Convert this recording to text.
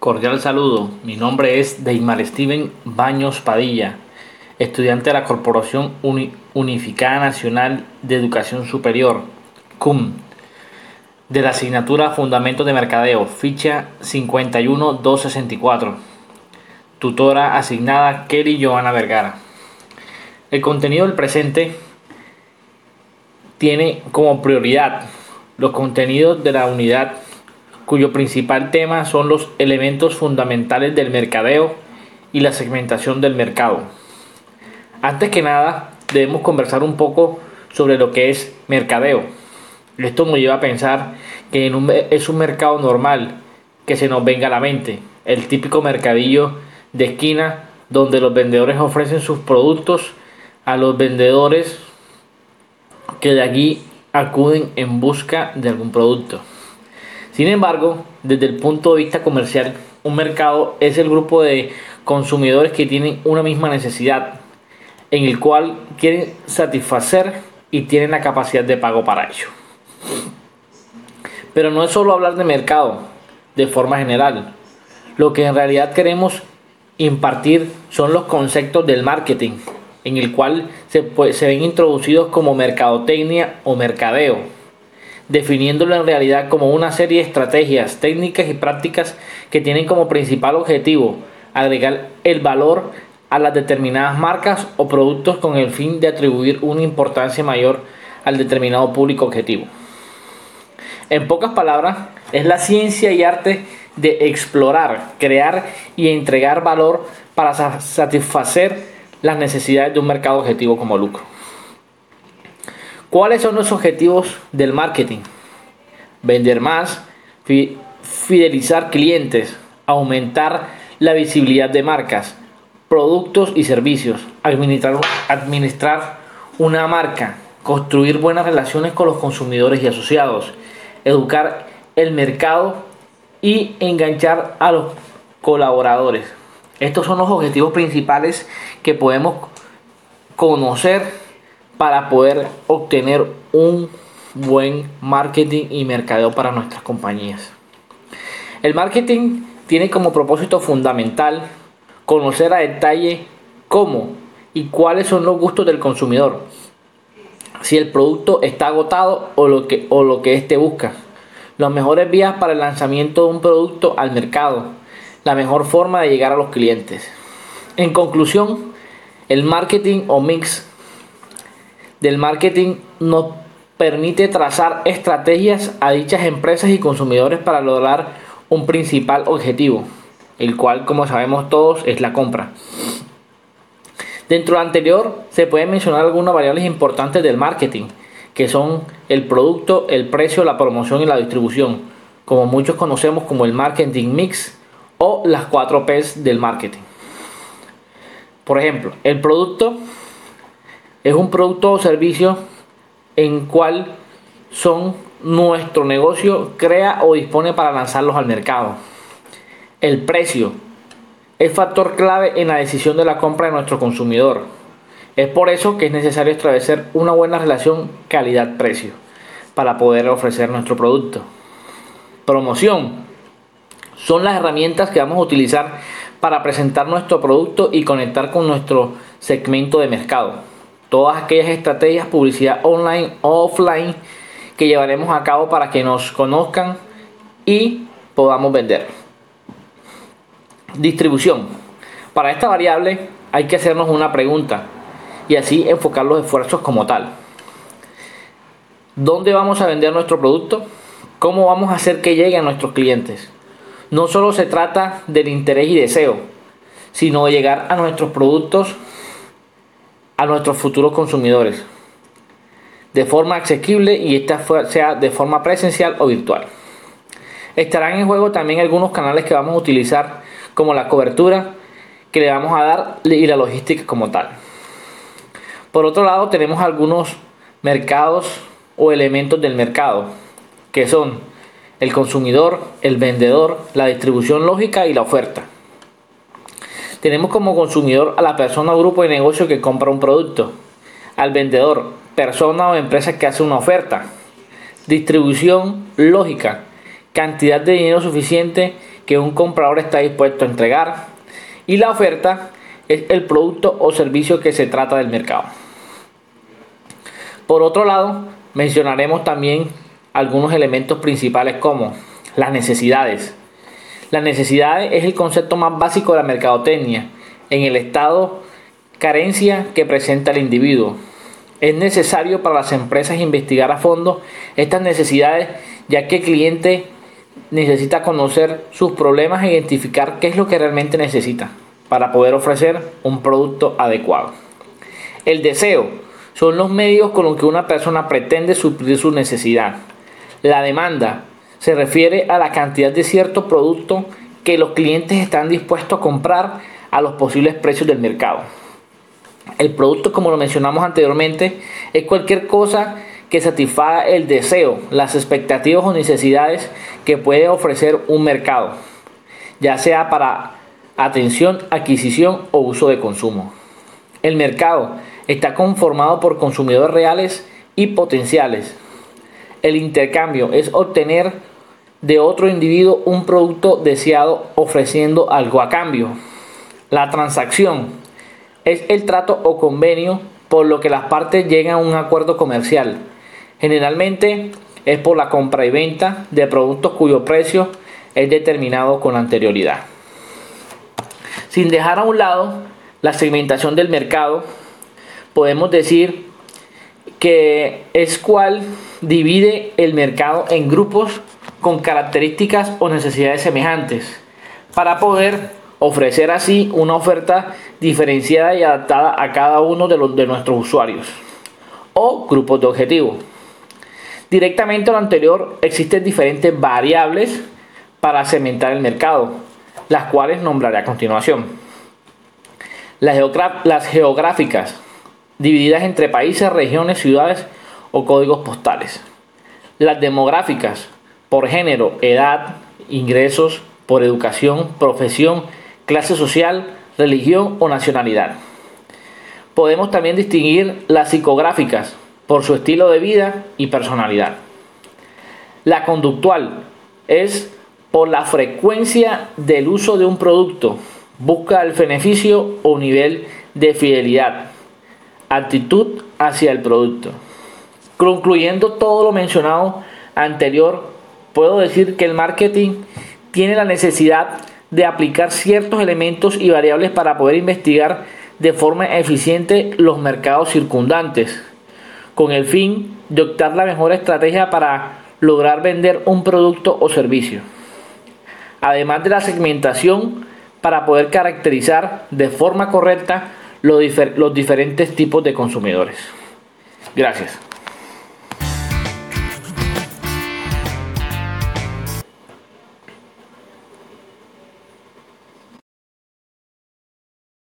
Cordial saludo, mi nombre es Deimar Steven Baños Padilla, estudiante de la Corporación Unificada Nacional de Educación Superior, CUM, de la asignatura Fundamentos de Mercadeo, ficha 51264. Tutora asignada Kelly Joana Vergara. El contenido del presente tiene como prioridad los contenidos de la unidad cuyo principal tema son los elementos fundamentales del mercadeo y la segmentación del mercado. Antes que nada, debemos conversar un poco sobre lo que es mercadeo. Esto nos lleva a pensar que es un mercado normal que se nos venga a la mente, el típico mercadillo de esquina donde los vendedores ofrecen sus productos a los vendedores que de allí acuden en busca de algún producto. Sin embargo, desde el punto de vista comercial, un mercado es el grupo de consumidores que tienen una misma necesidad, en el cual quieren satisfacer y tienen la capacidad de pago para ello. Pero no es solo hablar de mercado de forma general. Lo que en realidad queremos impartir son los conceptos del marketing, en el cual se, se ven introducidos como mercadotecnia o mercadeo definiéndolo en realidad como una serie de estrategias, técnicas y prácticas que tienen como principal objetivo agregar el valor a las determinadas marcas o productos con el fin de atribuir una importancia mayor al determinado público objetivo. En pocas palabras, es la ciencia y arte de explorar, crear y entregar valor para satisfacer las necesidades de un mercado objetivo como lucro. ¿Cuáles son los objetivos del marketing? Vender más, fidelizar clientes, aumentar la visibilidad de marcas, productos y servicios, administrar, administrar una marca, construir buenas relaciones con los consumidores y asociados, educar el mercado y enganchar a los colaboradores. Estos son los objetivos principales que podemos conocer para poder obtener un buen marketing y mercadeo para nuestras compañías. El marketing tiene como propósito fundamental conocer a detalle cómo y cuáles son los gustos del consumidor, si el producto está agotado o lo que, o lo que éste busca, las mejores vías para el lanzamiento de un producto al mercado, la mejor forma de llegar a los clientes. En conclusión, el marketing o mix del marketing nos permite trazar estrategias a dichas empresas y consumidores para lograr un principal objetivo, el cual, como sabemos todos, es la compra. Dentro de lo anterior, se pueden mencionar algunas variables importantes del marketing, que son el producto, el precio, la promoción y la distribución, como muchos conocemos como el marketing mix o las 4 P's del marketing. Por ejemplo, el producto es un producto o servicio en cual son nuestro negocio crea o dispone para lanzarlos al mercado. El precio es factor clave en la decisión de la compra de nuestro consumidor. Es por eso que es necesario establecer una buena relación calidad-precio para poder ofrecer nuestro producto. Promoción. Son las herramientas que vamos a utilizar para presentar nuestro producto y conectar con nuestro segmento de mercado todas aquellas estrategias, publicidad online o offline que llevaremos a cabo para que nos conozcan y podamos vender. Distribución. Para esta variable hay que hacernos una pregunta y así enfocar los esfuerzos como tal. ¿Dónde vamos a vender nuestro producto? ¿Cómo vamos a hacer que llegue a nuestros clientes? No solo se trata del interés y deseo, sino de llegar a nuestros productos a nuestros futuros consumidores de forma asequible y esta sea de forma presencial o virtual. Estarán en juego también algunos canales que vamos a utilizar como la cobertura que le vamos a dar y la logística como tal. Por otro lado tenemos algunos mercados o elementos del mercado que son el consumidor, el vendedor, la distribución lógica y la oferta. Tenemos como consumidor a la persona o grupo de negocio que compra un producto, al vendedor, persona o empresa que hace una oferta, distribución lógica, cantidad de dinero suficiente que un comprador está dispuesto a entregar y la oferta es el producto o servicio que se trata del mercado. Por otro lado, mencionaremos también algunos elementos principales como las necesidades. Las necesidades es el concepto más básico de la mercadotecnia en el estado carencia que presenta el individuo. Es necesario para las empresas investigar a fondo estas necesidades ya que el cliente necesita conocer sus problemas e identificar qué es lo que realmente necesita para poder ofrecer un producto adecuado. El deseo son los medios con los que una persona pretende suplir su necesidad. La demanda se refiere a la cantidad de cierto producto que los clientes están dispuestos a comprar a los posibles precios del mercado. El producto, como lo mencionamos anteriormente, es cualquier cosa que satisfaga el deseo, las expectativas o necesidades que puede ofrecer un mercado, ya sea para atención, adquisición o uso de consumo. El mercado está conformado por consumidores reales y potenciales. El intercambio es obtener de otro individuo un producto deseado ofreciendo algo a cambio. La transacción es el trato o convenio por lo que las partes llegan a un acuerdo comercial. Generalmente es por la compra y venta de productos cuyo precio es determinado con anterioridad. Sin dejar a un lado la segmentación del mercado, podemos decir que es cual divide el mercado en grupos con características o necesidades semejantes para poder ofrecer así una oferta diferenciada y adaptada a cada uno de, los, de nuestros usuarios o grupos de objetivo. Directamente a lo anterior existen diferentes variables para segmentar el mercado, las cuales nombraré a continuación. Las, las geográficas, divididas entre países, regiones, ciudades o códigos postales. Las demográficas, por género, edad, ingresos, por educación, profesión, clase social, religión o nacionalidad. Podemos también distinguir las psicográficas por su estilo de vida y personalidad. La conductual es por la frecuencia del uso de un producto, busca el beneficio o nivel de fidelidad, actitud hacia el producto. Concluyendo todo lo mencionado anterior, puedo decir que el marketing tiene la necesidad de aplicar ciertos elementos y variables para poder investigar de forma eficiente los mercados circundantes, con el fin de optar la mejor estrategia para lograr vender un producto o servicio. Además de la segmentación para poder caracterizar de forma correcta los, diferentes tipos de consumidores. Gracias.